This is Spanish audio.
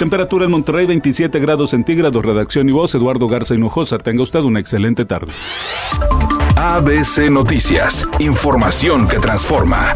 Temperatura en Monterrey 27 grados centígrados. Redacción y voz Eduardo Garza Hinojosa. Tenga usted una excelente tarde. ABC Noticias. Información que transforma.